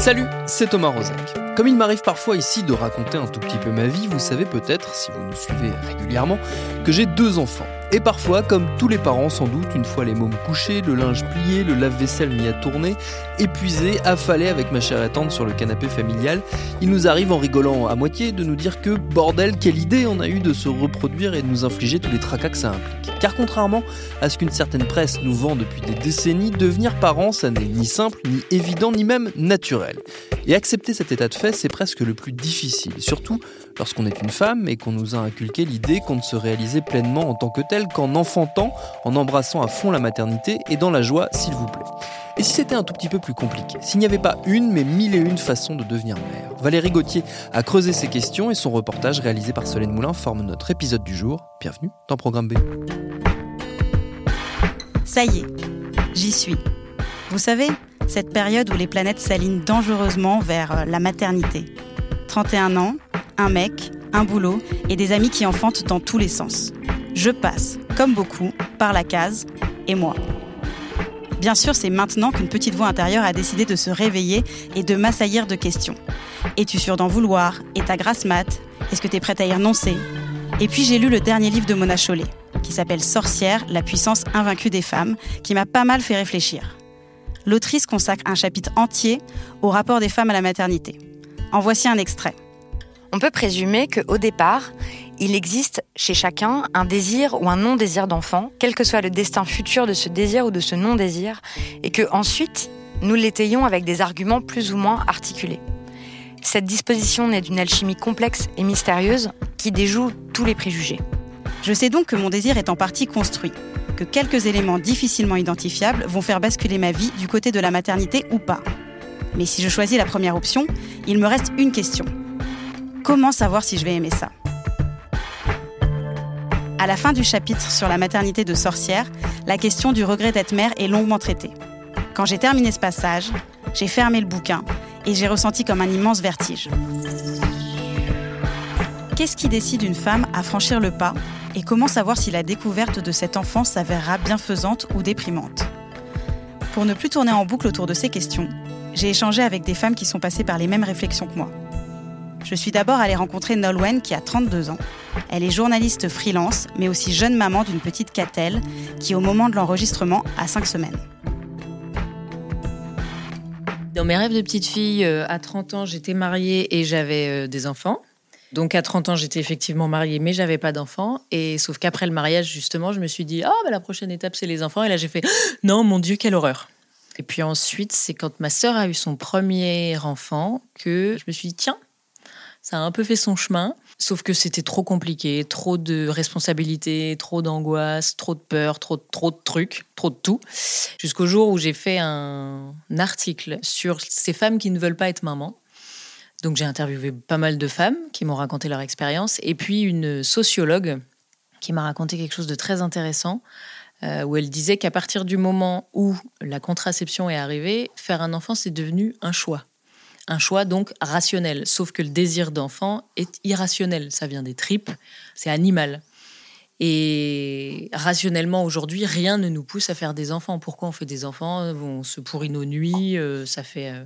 Salut, c'est Thomas Rozek. Comme il m'arrive parfois ici de raconter un tout petit peu ma vie, vous savez peut-être, si vous nous suivez régulièrement, que j'ai deux enfants. Et parfois, comme tous les parents sans doute, une fois les mômes couchés, le linge plié, le lave-vaisselle mis à tourner, épuisé, affalé avec ma chère attente sur le canapé familial, il nous arrive en rigolant à moitié de nous dire que bordel, quelle idée on a eu de se reproduire et de nous infliger tous les tracas que ça implique. Car contrairement à ce qu'une certaine presse nous vend depuis des décennies, devenir parent, ça n'est ni simple, ni évident, ni même naturel. Et accepter cet état de fait, c'est presque le plus difficile, surtout lorsqu'on est une femme et qu'on nous a inculqué l'idée qu'on ne se réalisait pleinement en tant que tel qu'en enfantant, en embrassant à fond la maternité et dans la joie, s'il vous plaît. Et si c'était un tout petit peu plus compliqué S'il n'y avait pas une, mais mille et une façons de devenir mère? Valérie Gauthier a creusé ces questions et son reportage réalisé par Solène Moulin forme notre épisode du jour. Bienvenue dans Programme B. Ça y est, j'y suis. Vous savez, cette période où les planètes s'alignent dangereusement vers euh, la maternité. 31 ans, un mec, un boulot et des amis qui enfantent dans tous les sens. Je passe, comme beaucoup, par la case et moi. Bien sûr, c'est maintenant qu'une petite voix intérieure a décidé de se réveiller et de m'assaillir de questions. Es-tu sûr d'en vouloir? Et ta grasse mat? Est-ce que tu es prête à y renoncer? Et puis j'ai lu le dernier livre de Mona Chollet, qui s'appelle Sorcière, la puissance invaincue des femmes, qui m'a pas mal fait réfléchir. L'autrice consacre un chapitre entier au rapport des femmes à la maternité. En voici un extrait. On peut présumer qu'au départ, il existe chez chacun un désir ou un non-désir d'enfant, quel que soit le destin futur de ce désir ou de ce non-désir, et que ensuite nous l'étayons avec des arguments plus ou moins articulés. Cette disposition naît d'une alchimie complexe et mystérieuse qui déjoue tous les préjugés. Je sais donc que mon désir est en partie construit, que quelques éléments difficilement identifiables vont faire basculer ma vie du côté de la maternité ou pas. Mais si je choisis la première option, il me reste une question. Comment savoir si je vais aimer ça? À la fin du chapitre sur la maternité de sorcière, la question du regret d'être mère est longuement traitée. Quand j'ai terminé ce passage, j'ai fermé le bouquin et j'ai ressenti comme un immense vertige. Qu'est-ce qui décide une femme à franchir le pas et comment savoir si la découverte de cet enfant s'avérera bienfaisante ou déprimante? Pour ne plus tourner en boucle autour de ces questions, j'ai échangé avec des femmes qui sont passées par les mêmes réflexions que moi. Je suis d'abord allée rencontrer Nolwenn qui a 32 ans. Elle est journaliste freelance, mais aussi jeune maman d'une petite catelle qui, au moment de l'enregistrement, a 5 semaines. Dans mes rêves de petite fille, euh, à 30 ans, j'étais mariée et j'avais euh, des enfants. Donc à 30 ans, j'étais effectivement mariée, mais j'avais pas d'enfants. Et sauf qu'après le mariage, justement, je me suis dit, ah, bah, la prochaine étape, c'est les enfants. Et là, j'ai fait, non, mon Dieu, quelle horreur. Et puis ensuite, c'est quand ma sœur a eu son premier enfant que je me suis dit, tiens, ça a un peu fait son chemin, sauf que c'était trop compliqué, trop de responsabilités, trop d'angoisse, trop de peur, trop, de trucs, trop de tout. Jusqu'au jour où j'ai fait un article sur ces femmes qui ne veulent pas être maman. Donc j'ai interviewé pas mal de femmes qui m'ont raconté leur expérience, et puis une sociologue qui m'a raconté quelque chose de très intéressant, euh, où elle disait qu'à partir du moment où la contraception est arrivée, faire un enfant, c'est devenu un choix un choix donc rationnel. Sauf que le désir d'enfant est irrationnel. Ça vient des tripes, c'est animal. Et rationnellement, aujourd'hui, rien ne nous pousse à faire des enfants. Pourquoi on fait des enfants? On se pourrit nos nuits, euh, ça, fait, euh,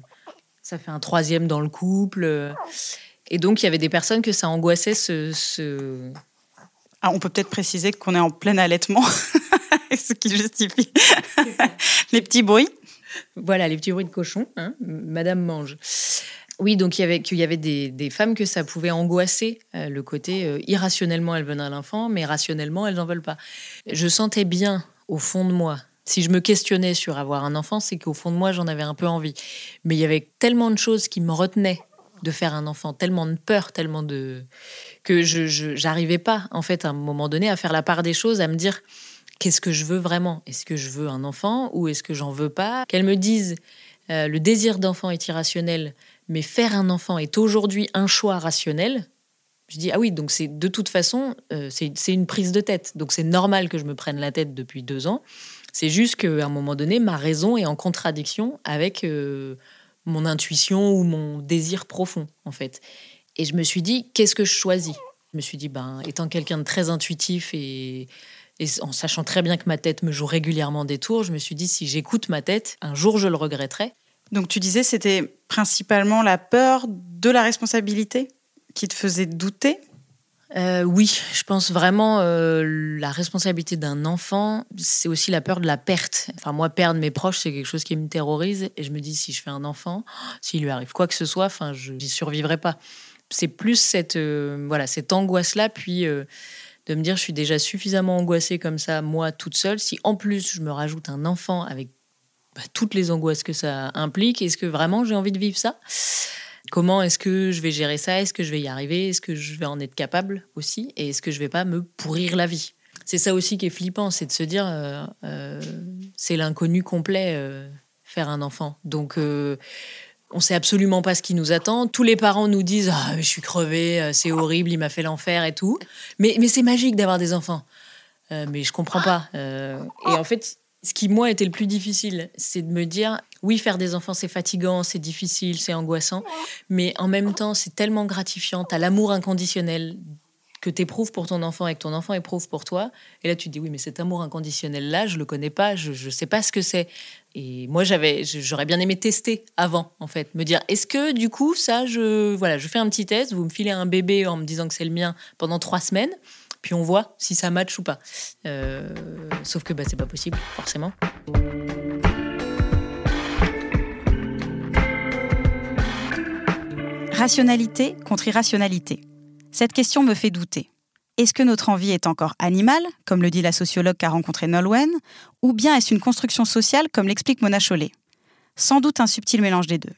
ça fait un troisième dans le couple. Et donc, il y avait des personnes que ça angoissait ce... Ah, on peut peut-être préciser qu'on est en plein allaitement, ce qui justifie les petits bruits. Voilà, les petits bruits de cochon. Hein, Madame mange. Oui, donc il y avait, qu'il y avait des, femmes que ça pouvait angoisser, euh, le côté euh, irrationnellement elles veulent à l'enfant, mais rationnellement elles n'en veulent pas. Je sentais bien au fond de moi, si je me questionnais sur avoir un enfant, c'est qu'au fond de moi j'en avais un peu envie. Mais il y avait tellement de choses qui me retenaient de faire un enfant, tellement de peur, tellement de que je j'arrivais pas en fait à un moment donné à faire la part des choses, à me dire qu'est-ce que je veux vraiment? Est-ce que je veux un enfant ou est-ce que j'en veux pas? Qu'elle me dise euh, le désir d'enfant est irrationnel, mais faire un enfant est aujourd'hui un choix rationnel. Je dis ah oui donc c'est de toute façon euh, c'est une prise de tête donc c'est normal que je me prenne la tête depuis deux ans. C'est juste qu'à un moment donné ma raison est en contradiction avec euh, mon intuition ou mon désir profond en fait. Et je me suis dit qu'est-ce que je choisis? Je me suis dit ben étant quelqu'un de très intuitif et et en sachant très bien que ma tête me joue régulièrement des tours, je me suis dit, si j'écoute ma tête, un jour je le regretterai. Donc tu disais, c'était principalement la peur de la responsabilité qui te faisait douter? Euh, oui, je pense vraiment euh, la responsabilité d'un enfant, c'est aussi la peur de la perte. Enfin, moi, perdre mes proches, c'est quelque chose qui me terrorise. Et je me dis, si je fais un enfant, s'il lui arrive quoi que ce soit, enfin, je n'y survivrai pas. C'est plus cette, euh, voilà, cette angoisse-là. Puis de me dire je suis déjà suffisamment angoissée comme ça, moi toute seule. Si en plus je me rajoute un enfant avec bah, toutes les angoisses que ça implique, est-ce que vraiment j'ai envie de vivre ça? Comment est-ce que je vais gérer ça? Est-ce que je vais y arriver? Est-ce que je vais en être capable aussi? Et est-ce que je vais pas me pourrir la vie? C'est ça aussi qui est flippant, c'est de se dire euh, euh, c'est l'inconnu complet euh, faire un enfant. Donc on sait absolument pas ce qui nous attend. Tous les parents nous disent ah je suis crevé, euh, c'est horrible, il m'a fait l'enfer et tout. Mais mais c'est magique d'avoir des enfants. Euh, mais je comprends pas. Euh, et en fait, ce qui moi était le plus difficile, c'est de me dire oui faire des enfants c'est fatigant, c'est difficile, c'est angoissant, mais en même temps c'est tellement gratifiant. à l'amour inconditionnel que tu éprouves pour ton enfant et que ton enfant éprouve pour toi. Et là, tu te dis, oui, mais cet amour inconditionnel-là, je le connais pas, je ne sais pas ce que c'est. Et moi, j'avais, j'aurais bien aimé tester avant, en fait, me dire, est-ce que du coup, ça, je, voilà, je fais un petit test, vous me filez un bébé en me disant que c'est le mien pendant trois semaines, puis on voit si ça match ou pas. Euh, sauf que bah, c'est pas possible, forcément. Rationalité contre irrationalité. Cette question me fait douter. Est-ce que notre envie est encore animale, comme le dit la sociologue qu'a rencontrée Nolwenn, ou bien est-ce une construction sociale, comme l'explique Mona Chollet? Sans doute un subtil mélange des deux.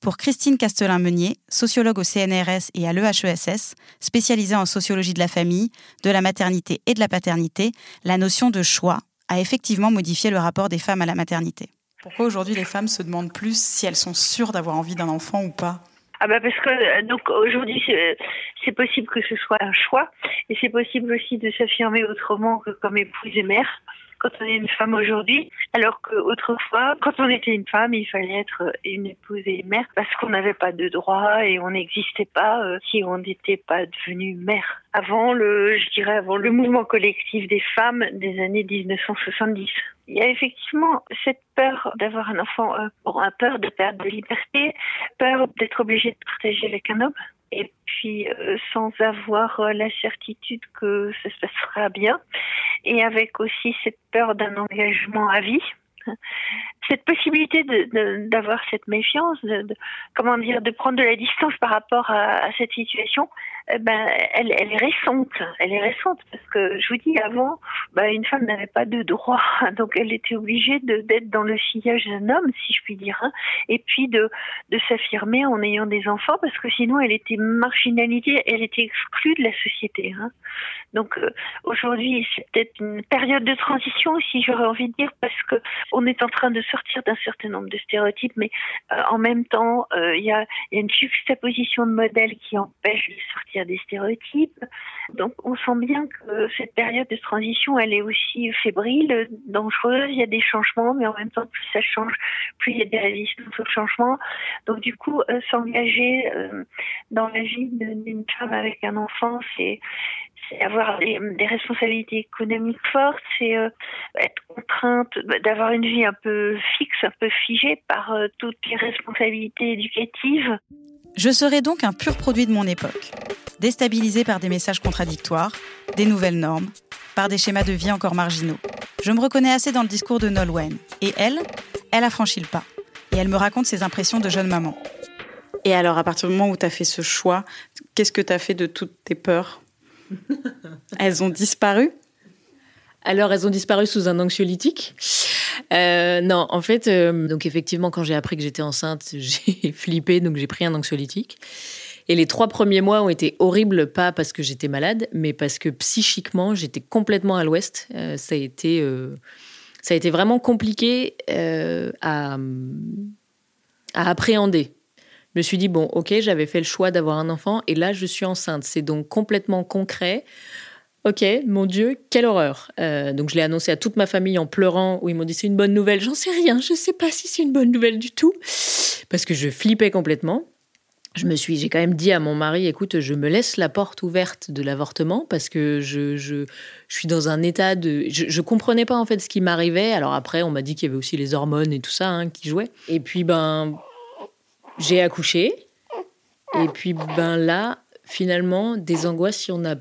Pour Christine Castelin-Meunier, sociologue au CNRS et à l'EHESS, spécialisée en sociologie de la famille, de la maternité et de la paternité, la notion de choix a effectivement modifié le rapport des femmes à la maternité. Pourquoi aujourd'hui les femmes se demandent plus si elles sont sûres d'avoir envie d'un enfant ou pas? Ah bah parce que euh, donc aujourd'hui c'est possible que ce soit un choix et c'est possible aussi de s'affirmer autrement que comme épouse et mère quand on est une femme aujourd'hui, alors qu'autrefois, quand on était une femme, il fallait être une épouse et une mère parce qu'on n'avait pas de droit et on n'existait pas euh, si on n'était pas devenu mère. Avant le, je dirais, avant le mouvement collectif des femmes des années 1970. Il y a effectivement cette peur d'avoir un enfant, euh, peur de perdre de liberté, peur d'être obligé de partager avec un homme et puis euh, sans avoir euh, la certitude que ça se passera bien, et avec aussi cette peur d'un engagement à vie. Cette possibilité d'avoir cette méfiance, de, comment dire, de prendre de la distance par rapport à, cette situation, eh ben, elle, est récente. Elle est récente parce que je vous dis avant, ben, une femme n'avait pas de droit, donc elle était obligée d'être dans le sillage d'un homme, si je puis dire, hein, et puis de, s'affirmer en ayant des enfants parce que sinon elle était marginalisée, elle était exclue de la société. Hein. Donc euh, aujourd'hui, c'est peut-être une période de transition aussi, j'aurais envie de dire, parce que on est en train de sortir d'un certain nombre de stéréotypes, mais euh, en même temps, euh, il y, a, y a une juxtaposition de modèles qui empêche de sortir des stéréotypes. Donc on sent bien que cette période de transition, elle est aussi fébrile, dangereuse, il y a des changements, mais en même temps, plus ça change, plus il y a des résistances au changement. Donc du coup, euh, s'engager dans la vie d'une femme avec un enfant, c'est avoir des, responsabilités économiques fortes, c'est euh, être contrainte d'avoir une vie un peu fixe, un peu figée par toutes les responsabilités éducatives. Je serai donc un pur produit de mon époque, déstabilisé par des messages contradictoires, des nouvelles normes, par des schémas de vie encore marginaux. Je me reconnais assez dans le discours de Nolwenn. Et elle, elle a franchi le pas. Et elle me raconte ses impressions de jeune maman. Et alors, à partir du moment où tu as fait ce choix, qu'est-ce que tu as fait de toutes tes peurs? Elles ont disparu? Alors, elles ont disparu sous un anxiolytique. Euh, non, en fait, euh, donc effectivement, quand j'ai appris que j'étais enceinte, j'ai flippé, donc j'ai pris un anxiolytique. Et les trois premiers mois ont été horribles, pas parce que j'étais malade, mais parce que psychiquement, j'étais complètement à l'ouest. Euh, ça a été, ça a été vraiment compliqué à, à appréhender. Je me suis dit bon, ok, j'avais fait le choix d'avoir un enfant, et là, je suis enceinte. C'est donc complètement concret. Ok, mon Dieu, quelle horreur. Euh, donc je l'ai annoncé à toute ma famille en pleurant, où ils m'ont dit c'est une bonne nouvelle. J'en sais rien, je ne sais pas si c'est une bonne nouvelle du tout, parce que je flippais complètement. Je me suis, j'ai quand même dit à mon mari, écoute, je me laisse la porte ouverte de l'avortement parce que je, je, suis dans un état de, je, je comprenais pas en fait ce qui m'arrivait. Alors après, on m'a dit qu'il y avait aussi les hormones et tout ça hein, qui jouaient. Et puis ben, j'ai accouché. Et puis ben là, finalement, des angoisses, si on a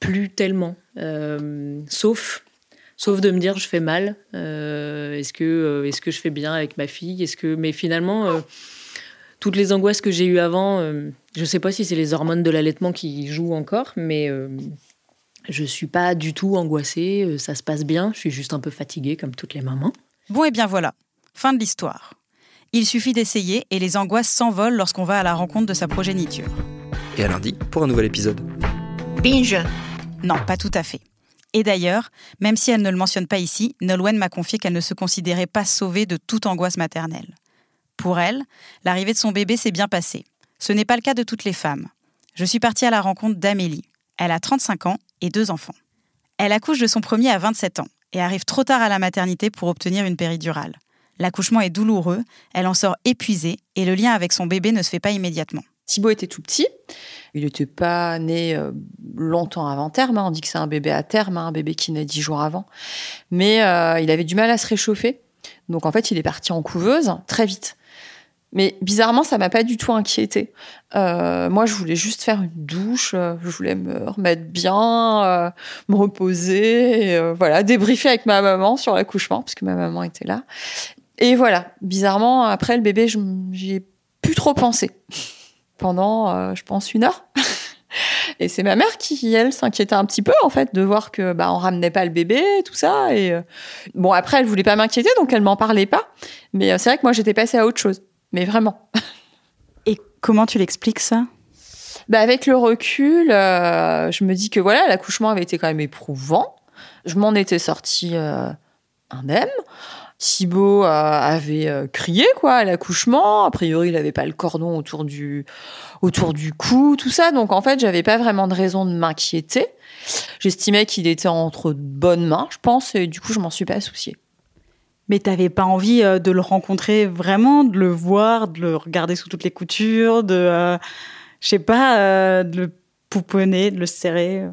plus tellement. Euh, sauf, sauf de me dire je fais mal. Euh, est-ce que, euh, est-ce que je fais bien avec ma fille? Est-ce que, mais finalement, toutes les angoisses que j'ai eues avant, je ne sais pas si c'est les hormones de l'allaitement qui jouent encore, mais je suis pas du tout angoissée. ça se passe bien. Je suis juste un peu fatiguée comme toutes les mamans. Bon et bien voilà, fin de l'histoire. Il suffit d'essayer et les angoisses s'envolent lorsqu'on va à la rencontre de sa progéniture. Et à lundi pour un nouvel épisode. Binge non, pas tout à fait. Et d'ailleurs, même si elle ne le mentionne pas ici, Nolwenn m'a confié qu'elle ne se considérait pas sauvée de toute angoisse maternelle. Pour elle, l'arrivée de son bébé s'est bien passée. Ce n'est pas le cas de toutes les femmes. Je suis partie à la rencontre d'Amélie. Elle a 35 ans et deux enfants. Elle accouche de son premier à 27 ans et arrive trop tard à la maternité pour obtenir une péridurale. L'accouchement est douloureux, elle en sort épuisée et le lien avec son bébé ne se fait pas immédiatement. Thibaut était tout petit. Il n'était pas né euh, longtemps avant terme. Hein. On dit que c'est un bébé à terme, hein, un bébé qui naît dix jours avant. Mais euh, il avait du mal à se réchauffer. Donc en fait, il est parti en couveuse très vite. Mais bizarrement, ça m'a pas du tout inquiété. Euh, moi, je voulais juste faire une douche, je voulais me remettre bien, me reposer, voilà, débriefer avec ma maman sur l'accouchement, parce que ma maman était là. Et voilà, bizarrement, après le bébé, j'y ai plus trop pensé pendant, euh, je pense, une heure. et c'est ma mère qui, elle, s'inquiétait un petit peu, en fait, de voir que bah, on ramenait pas le bébé, tout ça. Et euh, bon, après, elle voulait pas m'inquiéter, donc elle m'en parlait pas. Mais euh, c'est vrai que moi, j'étais passée à autre chose. Mais vraiment. et comment tu l'expliques ça? Bah, avec le recul, je me dis que voilà, l'accouchement avait été quand même éprouvant. Je m'en étais sortie indemne. Thibaut euh, avait euh, crié quoi à l'accouchement. A priori, il n'avait pas le cordon autour du autour du cou, tout ça. Donc en fait, j'avais pas vraiment de raison de m'inquiéter. J'estimais qu'il était entre bonnes mains, je pense, et du coup, je m'en suis pas souciée. Mais t'avais pas envie euh, de le rencontrer vraiment, de le voir, de le regarder sous toutes les coutures, de, je sais pas, de le pouponner, de le serrer.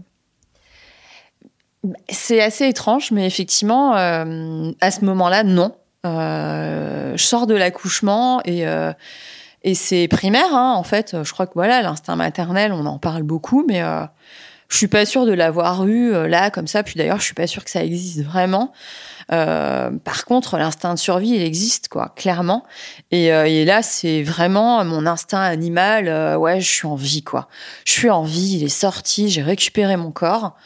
C'est assez étrange, mais effectivement, euh, à ce moment-là, non. Euh, je sors de l'accouchement et, euh, et c'est primaire, hein, en fait. Je crois que voilà, l'instinct maternel, on en parle beaucoup, mais je suis pas sûre de l'avoir eu là, comme ça. Puis d'ailleurs, je suis pas sûre que ça existe vraiment. par contre, l'instinct de survie, il existe, quoi, clairement. Et, et là, c'est vraiment mon instinct animal. ouais, je suis en vie, quoi. Je suis en vie. Il est sorti. J'ai récupéré mon corps.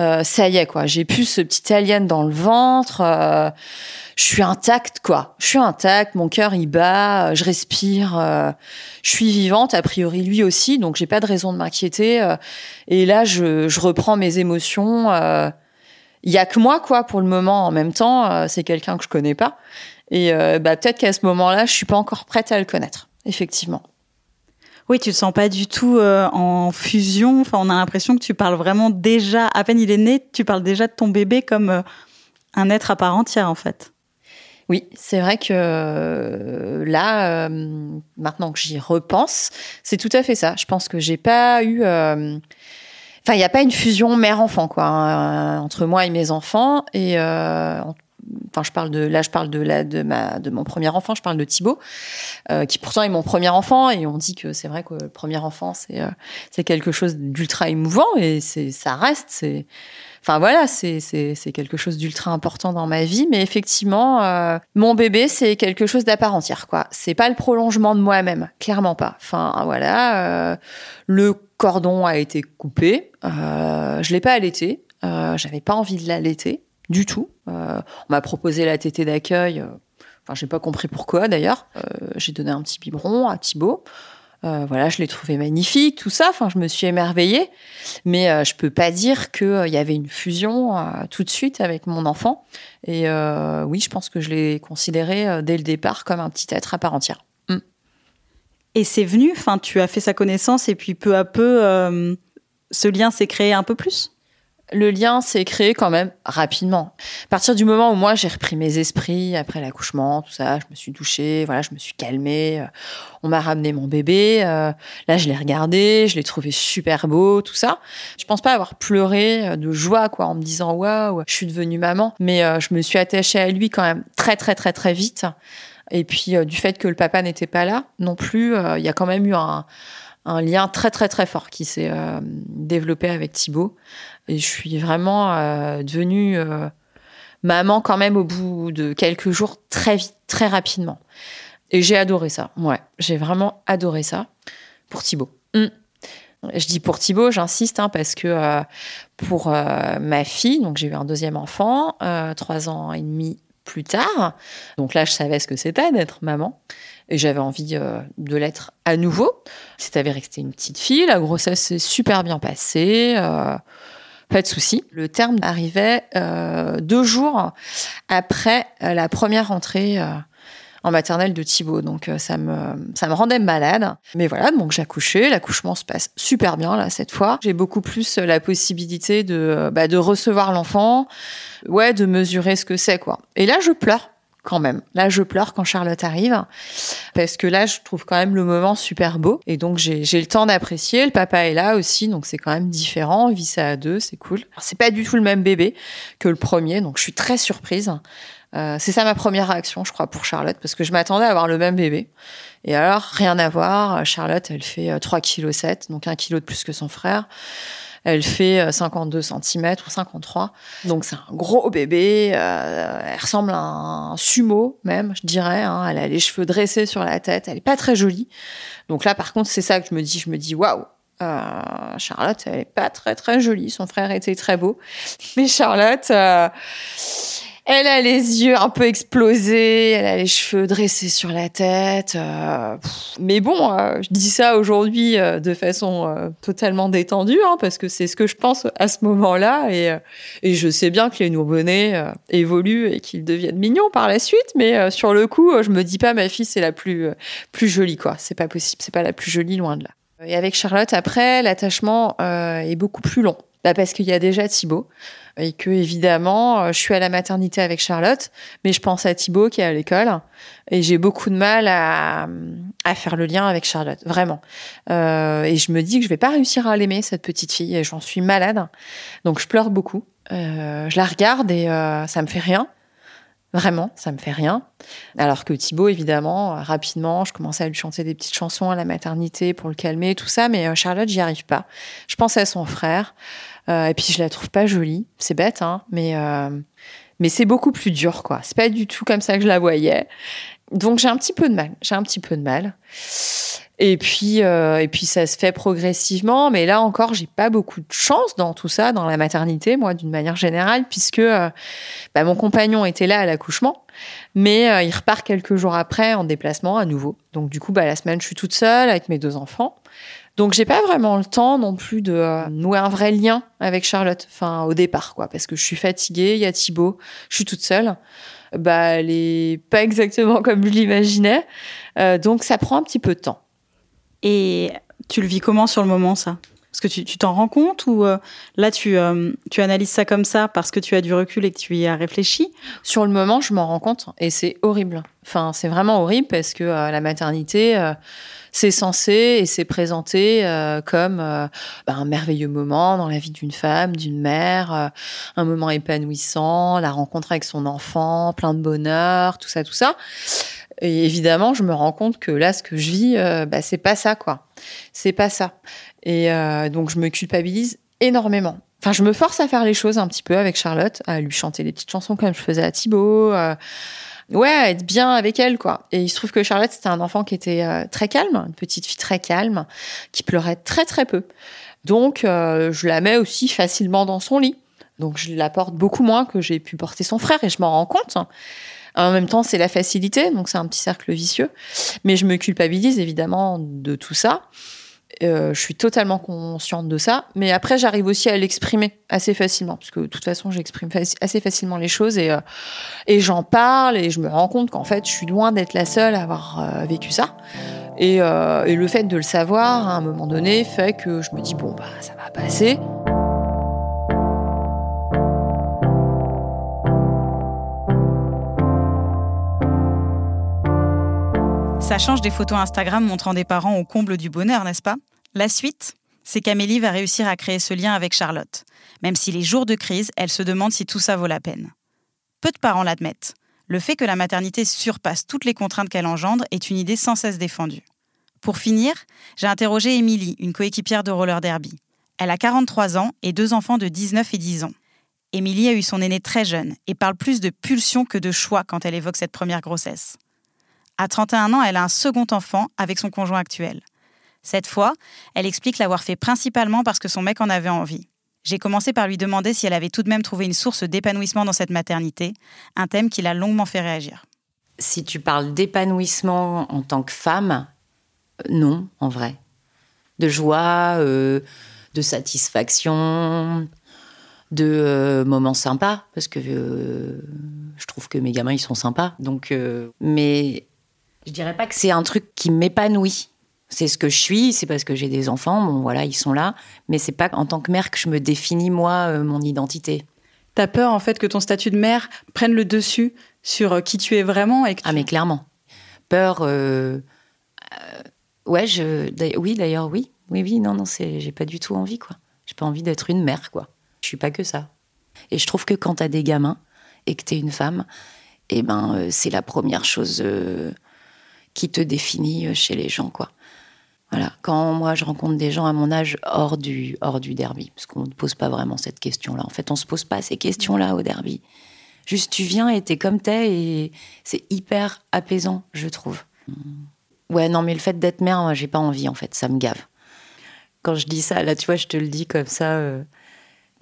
Euh, ça y est quoi, j'ai plus ce petit alien dans le ventre. Euh, je suis intacte quoi. Je suis intacte, mon cœur il bat, euh, je respire, je suis vivante a priori lui aussi, donc j'ai pas de raison de m'inquiéter. et là je, je, reprends mes émotions. Il y a que moi quoi pour le moment. En même temps, c'est quelqu'un que je connais pas. Et bah, peut-être qu'à ce moment-là, je suis pas encore prête à le connaître. Effectivement. Oui, tu te sens pas du tout euh, en fusion. Enfin, on a l'impression que tu parles vraiment déjà, à peine il est né, tu parles déjà de ton bébé comme euh, un être à part entière, en fait. Oui, c'est vrai que euh, là, maintenant que j'y repense, c'est tout à fait ça. Je pense que j'ai pas eu. Enfin, il n'y a pas une fusion mère-enfant, quoi, hein, entre moi et mes enfants. Et enfin je parle de là je parle de la de ma de mon premier enfant je parle de Thibaut euh, qui pourtant est mon premier enfant et on dit que c'est vrai que le premier enfant c'est euh, c'est quelque chose d'ultra émouvant et c'est ça reste c'est enfin voilà c'est c'est c'est quelque chose d'ultra important dans ma vie mais effectivement euh, mon bébé c'est quelque chose d'à part entière quoi. C'est pas le prolongement de moi-même clairement pas. Enfin voilà le cordon a été coupé je l'ai pas allaité j'avais pas envie de l'allaiter du tout. on m'a proposé la tétée d'accueil. Enfin, j'ai pas compris pourquoi d'ailleurs. j'ai donné un petit biberon à Thibaut. Euh, voilà, je l'ai trouvé magnifique, tout ça. Enfin, je me suis émerveillée, mais euh, je peux pas dire qu'il euh, y avait une fusion tout de suite avec mon enfant. Et oui, je pense que je l'ai considéré dès le départ comme un petit être à part entière. Mm. Et c'est venu. Enfin, tu as fait sa connaissance et puis peu à peu, ce lien s'est créé un peu plus? Le lien s'est créé quand même rapidement. À partir du moment où moi j'ai repris mes esprits après l'accouchement, tout ça, je me suis douchée, voilà, je me suis calmée. Euh, on m'a ramené mon bébé. Euh, là, je l'ai regardé, je l'ai trouvé super beau, tout ça. Je pense pas avoir pleuré euh, de joie, quoi, en me disant waouh, je suis devenue maman. Mais je me suis attachée à lui quand même très, très, très, très vite. Et puis du fait que le papa n'était pas là non plus, il y a quand même eu un lien très très très fort qui s'est développé avec Thibaut. Et je suis vraiment euh, devenue euh, maman quand même au bout de quelques jours, très vite, très rapidement. Et j'ai adoré ça. Ouais, j'ai vraiment adoré ça pour Thibaut. Mm. Je dis pour Thibaut, j'insiste, hein, parce que euh, pour ma fille, donc j'ai eu un deuxième enfant, trois ans et demi plus tard. Donc là, je savais ce que c'était d'être maman. Et j'avais envie de l'être à nouveau. C'est avéré que c'était une petite fille. La grossesse s'est super bien passée. Pas de souci. Le terme arrivait euh, deux jours après euh, la première entrée euh, en maternelle de Thibaut. Donc ça me ça me rendait malade. Mais voilà, donc j'ai accouché. L'accouchement se passe super bien là cette fois. J'ai beaucoup plus la possibilité de bah, de recevoir l'enfant, ouais, de mesurer ce que c'est quoi. Et là je pleure quand même. Là, je pleure quand Charlotte arrive parce que là, je trouve quand même le moment super beau et donc j'ai le temps d'apprécier. Le papa est là aussi, donc c'est quand même différent. On vit ça à deux, c'est cool. C'est pas du tout le même bébé que le premier, donc je suis très surprise. Euh, c'est ça ma première réaction, je crois, pour Charlotte, parce que je m'attendais à avoir le même bébé. Et alors, rien à voir. Charlotte, elle fait 3,7 euh, kg, donc 1 kg de plus que son frère. Elle fait 52 euh, cm ou 53. Donc c'est un gros bébé. Euh, elle ressemble à un sumo même, je dirais. Hein. Elle a les cheveux dressés sur la tête. Elle est pas très jolie. Donc là, par contre, c'est ça que je me dis. Je me dis, waouh, euh, Charlotte, elle est pas très très jolie. Son frère était très beau, mais Charlotte, elle a les yeux un peu explosés, elle a les cheveux dressés sur la tête. Euh, mais bon, euh, je dis ça aujourd'hui euh, de façon totalement détendue, hein, parce que c'est ce que je pense à ce moment-là. Et, je sais bien que les nouveau-nés évoluent et qu'ils deviennent mignons par la suite. Mais sur le coup, je me dis pas ma fille c'est la plus, plus jolie, quoi. C'est pas possible, c'est pas la plus jolie, loin de là. Et avec Charlotte, après, l'attachement est beaucoup plus long. Bah parce qu'il y a déjà Thibaut et que évidemment, euh, je suis à la maternité avec Charlotte, mais je pense à Thibaut qui est à l'école et j'ai beaucoup de mal à, à, faire le lien avec Charlotte, vraiment. Euh, et je me dis que je vais pas réussir à l'aimer cette petite fille et j'en suis malade, donc je pleure beaucoup. Euh, je la regarde et euh, ça me fait rien. Vraiment, ça me fait rien. Alors que Thibaut, évidemment, rapidement, je commençais à lui chanter des petites chansons à la maternité pour le calmer, tout ça, mais euh, Charlotte, j'y arrive pas. Je pense à son frère. Euh, et puis je la trouve pas jolie. C'est bête, hein, mais euh, mais c'est beaucoup plus dur, quoi. C'est pas du tout comme ça que je la voyais. Donc j'ai un petit peu de mal. J'ai un petit peu de mal. Et puis euh, et puis ça se fait progressivement, mais là encore j'ai pas beaucoup de chance dans tout ça, dans la maternité, moi d'une manière générale, puisque bah, mon compagnon était là à l'accouchement, mais il repart quelques jours après en déplacement à nouveau. Donc du coup bah la semaine je suis toute seule avec mes deux enfants. Donc j'ai pas vraiment le temps non plus de euh, nouer un vrai lien avec Charlotte, enfin au départ quoi, parce que je suis fatiguée, il y a Thibaut, je suis toute seule. Bah elle est pas exactement comme je l'imaginais, euh, donc ça prend un petit peu de temps. Et tu le vis comment sur le moment ça? Parce que tu t'en rends compte ou euh, là tu tu analyses ça comme ça parce que tu as du recul et que tu y as réfléchi? Sur le moment je m'en rends compte et c'est horrible. Enfin c'est vraiment horrible parce que la maternité c'est censé et c'est présenté euh, comme euh, bah, un merveilleux moment dans la vie d'une femme, d'une mère, euh, un moment épanouissant, la rencontre avec son enfant, plein de bonheur, tout ça, tout ça. Et évidemment, je me rends compte que là, ce que je vis, bah, c'est pas ça, quoi. C'est pas ça. Et donc, je me culpabilise énormément. Enfin, je me force à faire les choses un petit peu avec Charlotte, à lui chanter des petites chansons comme je faisais à Thibaut ouais, être bien avec elle, quoi. Et il se trouve que Charlotte, c'était un enfant qui était euh, très calme, une petite fille très calme, qui pleurait très très peu. Donc, euh, je la mets aussi facilement dans son lit. Donc je la porte beaucoup moins que j'ai pu porter son frère et je m'en rends compte. En même temps, c'est la facilité, donc c'est un petit cercle vicieux. Mais je me culpabilise évidemment de tout ça. Euh, je suis totalement consciente de ça, mais après j'arrive aussi à l'exprimer assez facilement, parce que de toute façon j'exprime assez facilement les choses et, euh, et j'en parle et je me rends compte qu'en fait je suis loin d'être la seule à avoir euh, vécu ça. Et, et, le fait de le savoir à un moment donné fait que je me dis bon bah ça va passer. Ça change des photos Instagram montrant des parents au comble du bonheur, n'est-ce pas? La suite, c'est qu'Amélie va réussir à créer ce lien avec Charlotte. Même si les jours de crise, elle se demande si tout ça vaut la peine. Peu de parents l'admettent. Le fait que la maternité surpasse toutes les contraintes qu'elle engendre est une idée sans cesse défendue. Pour finir, j'ai interrogé Émilie, une coéquipière de roller derby. Elle a 43 ans et deux enfants de 19 et 10 ans. Émilie a eu son aîné très jeune et parle plus de pulsion que de choix quand elle évoque cette première grossesse. À 31 ans, elle a un second enfant avec son conjoint actuel. Cette fois, elle explique l'avoir fait principalement parce que son mec en avait envie. J'ai commencé par lui demander si elle avait tout de même trouvé une source d'épanouissement dans cette maternité, un thème qui l'a longuement fait réagir. Si tu parles d'épanouissement en tant que femme, euh, non, en vrai. De joie, euh, de satisfaction, de euh, moments sympas, parce que je trouve que mes gamins, ils sont sympas. Donc, mais je dirais pas que c'est un truc qui m'épanouit. C'est ce que je suis, c'est parce que j'ai des enfants, bon voilà, ils sont là, mais c'est pas en tant que mère que je me définis moi euh, mon identité. T'as peur en fait que ton statut de mère prenne le dessus sur euh, qui tu es vraiment et Ah mais clairement. Peur euh, ouais, je oui d'ailleurs oui. Oui oui, non non, c'est j'ai pas du tout envie quoi. J'ai pas envie d'être une mère quoi. Je suis pas que ça. Et je trouve que quand t'as des gamins et que t'es une femme, eh ben c'est la première chose qui te définit euh, chez les gens, quoi. Voilà. Quand moi je rencontre des gens à mon âge hors du, hors du derby, parce qu'on ne pose pas vraiment cette question-là. En fait, on se pose pas ces questions-là au derby. Juste, tu viens et t'es comme t'es et c'est hyper apaisant, je trouve. Ouais, non, mais le fait d'être mère, moi, j'ai pas envie, en fait. Ça me gave. Quand je dis ça, là, tu vois, je te le dis comme ça, euh,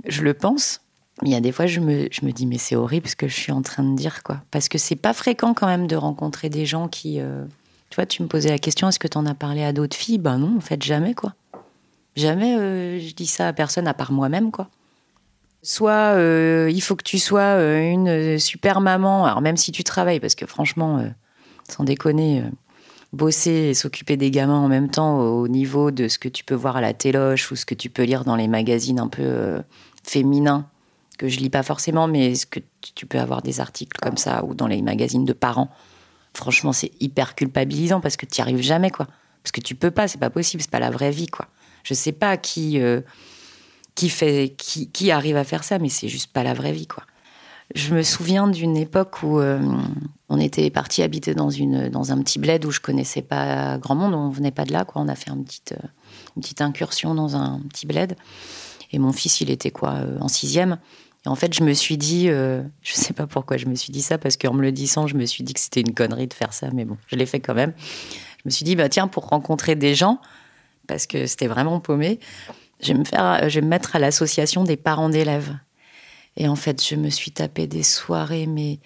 je le pense. Il y a des fois, je me, je me dis, mais c'est horrible ce que je suis en train de dire, quoi. Parce que c'est pas fréquent quand même de rencontrer des gens qui, euh, tu vois, tu me posais la question, est-ce que tu en as parlé à d'autres filles? Ben non, en fait, jamais, quoi. Jamais euh, je dis ça à personne à part moi-même, quoi. Soit euh, il faut que tu sois euh, une super maman, alors même si tu travailles, parce que franchement, sans déconner, bosser et s'occuper des gamins en même temps au niveau de ce que tu peux voir à la téloche ou ce que tu peux lire dans les magazines un peu féminins, que je lis pas forcément, mais ce que tu peux avoir des articles comme ça ou dans les magazines de parents franchement, c'est hyper culpabilisant parce que tu n'y arrives jamais, quoi. Parce que tu peux pas, c'est pas possible, c'est pas la vraie vie, quoi. Je sais pas qui, euh, qui, fait, qui, qui, arrive à faire ça, mais c'est juste pas la vraie vie, quoi. Je me souviens d'une époque où euh, on était parti habiter dans, une, dans un petit bled où je connaissais pas grand monde, on venait pas de là, quoi. On a fait une petite, euh, une petite incursion dans un petit bled. Et mon fils, il était quoi, en sixième en fait, je me suis dit, euh, je sais pas pourquoi je me suis dit ça, parce qu'en me le disant, je me suis dit que c'était une connerie de faire ça, mais bon, je l'ai fait quand même. Je me suis dit, bah tiens, pour rencontrer des gens, parce que c'était vraiment paumé, je vais me, faire, je vais me mettre à l'association des parents d'élèves. Et en fait, je me suis tapé des soirées, mais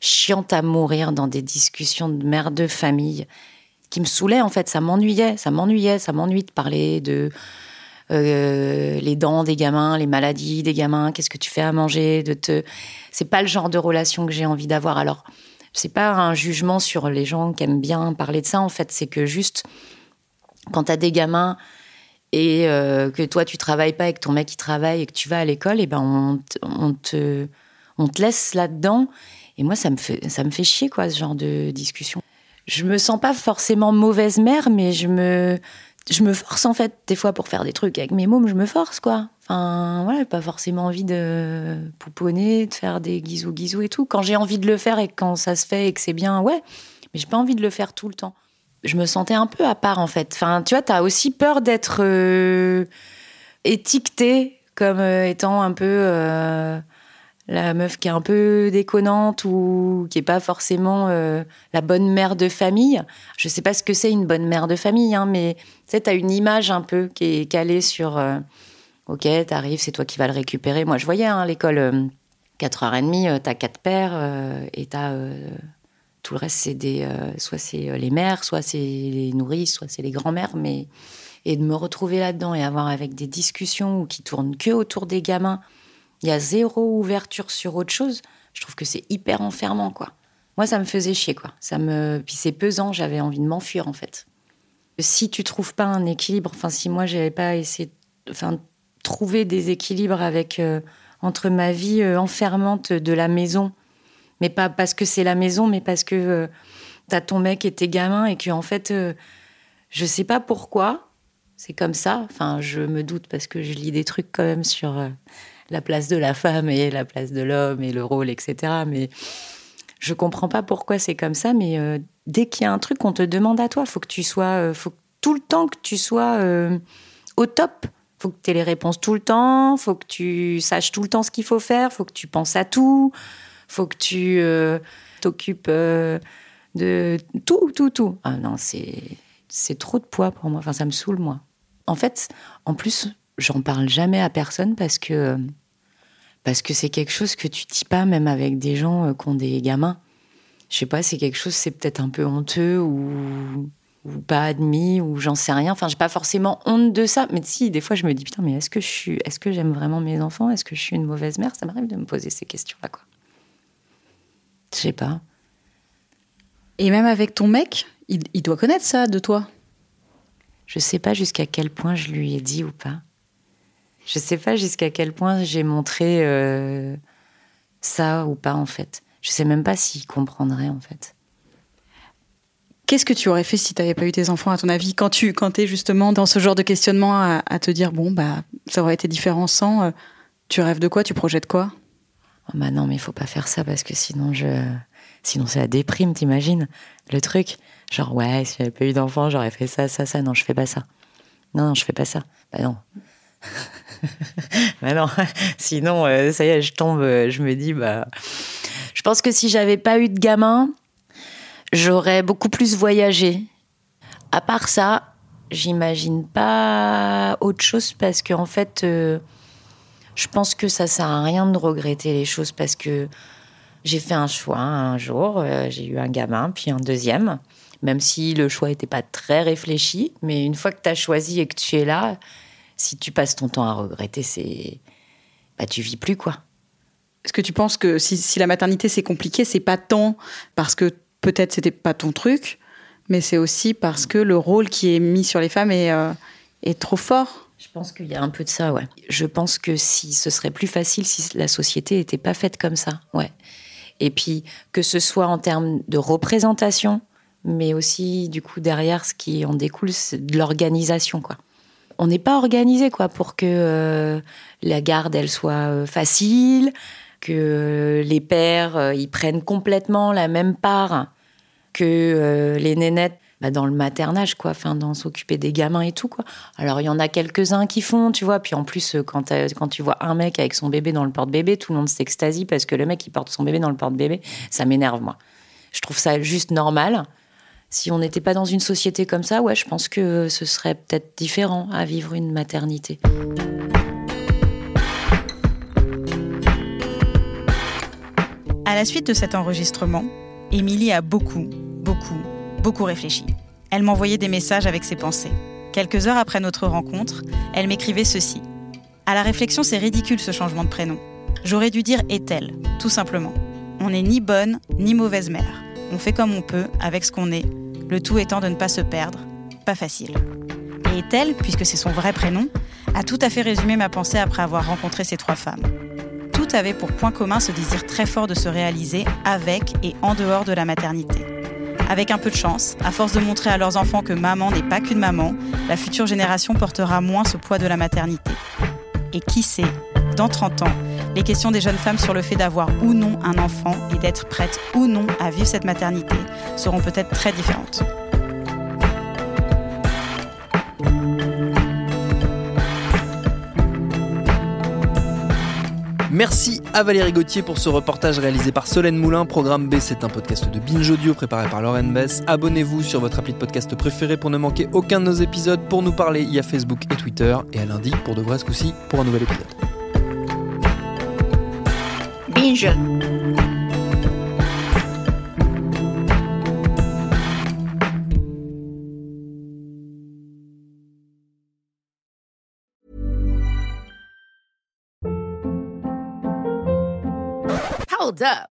chiantes à mourir dans des discussions de mère de famille qui me saoulaient, en fait. Ça m'ennuyait, ça m'ennuyait, ça m'ennuie de parler de euh, les dents des gamins, les maladies des gamins, qu'est-ce que tu fais à manger, de te. C'est pas le genre de relation que j'ai envie d'avoir. Alors, c'est pas un jugement sur les gens qui aiment bien parler de ça. En fait, c'est que juste quand tu as des gamins et euh, que toi tu travailles pas et que ton mec il travaille et que tu vas à l'école, et ben on, on, te on te laisse là-dedans. Et moi, ça me fait ça me fait chier quoi ce genre de discussion. Je me sens pas forcément mauvaise mère, mais je me je me force en fait des fois pour faire des trucs avec mes mômes, je me force quoi. Enfin voilà, pas forcément envie de pouponner, de faire des guizous guizous et tout. Quand j'ai envie de le faire et quand ça se fait et que c'est bien, ouais. Mais j'ai pas envie de le faire tout le temps. Je me sentais un peu à part en fait. Enfin, tu vois, t'as aussi peur d'être euh, étiquetée comme euh, étant un peu euh, la meuf qui est un peu déconnante ou qui est pas forcément euh, la bonne mère de famille. Je sais pas ce que c'est une bonne mère de famille, hein, mais tu sais, une image un peu qui est calée sur, euh, Ok, t'arrives, c'est toi qui vas le récupérer. Moi, je voyais hein, l'école, euh, 4h30, euh, t'as quatre pères euh, et t'as. tout le reste, c'est des. soit c'est les mères, soit c'est les nourrices, soit c'est les grands-mères. Mais. Et de me retrouver là-dedans et avoir avec des discussions qui tournent que autour des gamins, il y a zéro ouverture sur autre chose. Je trouve que c'est hyper enfermant, quoi. Moi, ça me faisait chier, quoi. Ça me. Puis c'est pesant, j'avais envie de m'enfuir, en fait. Si tu trouves pas un équilibre, enfin, si moi, j'avais pas essayé. Enfin, trouver des équilibres avec euh, entre ma vie euh, enfermante de la maison, mais pas parce que c'est la maison, mais parce que euh, t'as ton mec et tes gamins et que en fait, euh, je sais pas pourquoi, c'est comme ça. Enfin, je me doute parce que je lis des trucs quand même sur la place de la femme et la place de l'homme et le rôle, etc. Mais je comprends pas pourquoi c'est comme ça. Mais euh, dès qu'il y a un truc qu'on te demande à toi, faut que tu sois, euh, faut tout le temps que tu sois euh, au top. Faut que tu aies les réponses tout le temps, faut que tu saches tout le temps ce qu'il faut faire, faut que tu penses à tout, faut que tu t'occupes de tout, tout, tout. Ah non, c'est trop de poids pour moi. Enfin, ça me saoule moi. En fait, en plus, j'en parle jamais à personne parce que parce que c'est quelque chose que tu dis pas même avec des gens euh, qui ont des gamins. Je sais pas, c'est quelque chose, c'est peut-être un peu honteux ou ou pas admis ou j'en sais rien. Enfin, j'ai pas forcément honte de ça, mais si des fois je me dis putain, mais est-ce que je suis, est-ce que j'aime vraiment mes enfants? Est-ce que je suis une mauvaise mère? Ça m'arrive de me poser ces questions-là, quoi. Je sais pas. Et même avec ton mec, il, il doit connaître ça de toi. Je sais pas jusqu'à quel point je lui ai dit ou pas. Je sais pas jusqu'à quel point j'ai montré euh, ça ou pas en fait. Je sais même pas s'il comprendrait en fait. Qu'est-ce que tu aurais fait si tu n'avais pas eu tes enfants, à ton avis, quand tu quand es justement dans ce genre de questionnement à, à te dire, bon, bah, ça aurait été différent sans, euh, tu rêves de quoi, tu projettes quoi? Oh bah non, mais il faut pas faire ça parce que sinon je, sinon c'est la déprime, t'imagines? Le truc. Genre ouais, si j'avais pas eu d'enfant, j'aurais fait ça, ça, ça. Non, je fais pas ça. Non, non, je fais pas ça. Bah non. bah non. Sinon, euh, ça y est, je tombe. euh, je me dis bah. Je pense que si j'avais pas eu de gamin, j'aurais beaucoup plus voyagé. À part ça, j'imagine pas autre chose parce que en fait. euh, je pense que ça sert à rien de regretter les choses parce que j'ai fait un choix un jour, j'ai eu un gamin, puis un deuxième, même si le choix n'était pas très réfléchi. Mais une fois que tu as choisi et que tu es là, si tu passes ton temps à regretter, c'est. Bah, tu vis plus, quoi. Est-ce que tu penses que si, si la maternité c'est compliqué, c'est pas tant parce que peut-être c'était pas ton truc, mais c'est aussi parce que le rôle qui est mis sur les femmes est, euh, est trop fort? Je pense qu'il y a un peu de ça, ouais. Je pense que si ce serait plus facile si la société n'était pas faite comme ça, ouais. Et puis que ce soit en termes de représentation, mais aussi du coup derrière ce qui en découle, c'est de l'organisation, quoi. On n'est pas organisé, quoi, pour que euh, la garde elle soit euh, facile, que euh, les pères ils prennent complètement la même part que les nénettes bah, dans le maternage, quoi, enfin, dans s'occuper des gamins et tout, quoi. Alors, il y en a quelques-uns qui font, tu vois. Puis en plus, quand tu vois un mec avec son bébé dans le porte-bébé, tout le monde s'extasie parce que le mec, il porte son bébé dans le porte-bébé. Ça m'énerve, moi. Je trouve ça juste normal. Si on n'était pas dans une société comme ça, ouais, je pense que ce serait peut-être différent à vivre une maternité. À la suite de cet enregistrement, Émilie a beaucoup, beaucoup, beaucoup réfléchi. Elle m'envoyait des messages avec ses pensées. Quelques heures après notre rencontre, elle m'écrivait ceci. À la réflexion, c'est ridicule ce changement de prénom. J'aurais dû dire est-elle, tout simplement. On n'est ni bonne ni mauvaise mère. On fait comme on peut avec ce qu'on est, le tout étant de ne pas se perdre. Pas facile. Et est-elle, puisque c'est son vrai prénom, a tout à fait résumé ma pensée après avoir rencontré ces trois femmes. Toutes avaient pour point commun ce désir très fort de se réaliser avec et en dehors de la maternité. Avec un peu de chance, à force de montrer à leurs enfants que maman n'est pas qu'une maman, la future génération portera moins ce poids de la maternité. Et qui sait, dans 30 ans, les questions des jeunes femmes sur le fait d'avoir ou non un enfant et d'être prêtes ou non à vivre cette maternité seront peut-être très différentes. Merci à Valérie Gauthier pour ce reportage réalisé par Solène Moulin. Programme B, c'est un podcast de Binge Audio préparé par Lauren Bess. Abonnez-vous sur votre appli de podcast préféré pour ne manquer aucun de nos épisodes. Pour nous parler, il y a Facebook et Twitter. Et à lundi, pour de vrais ce coup-ci, pour un nouvel épisode. Binge. Hold up.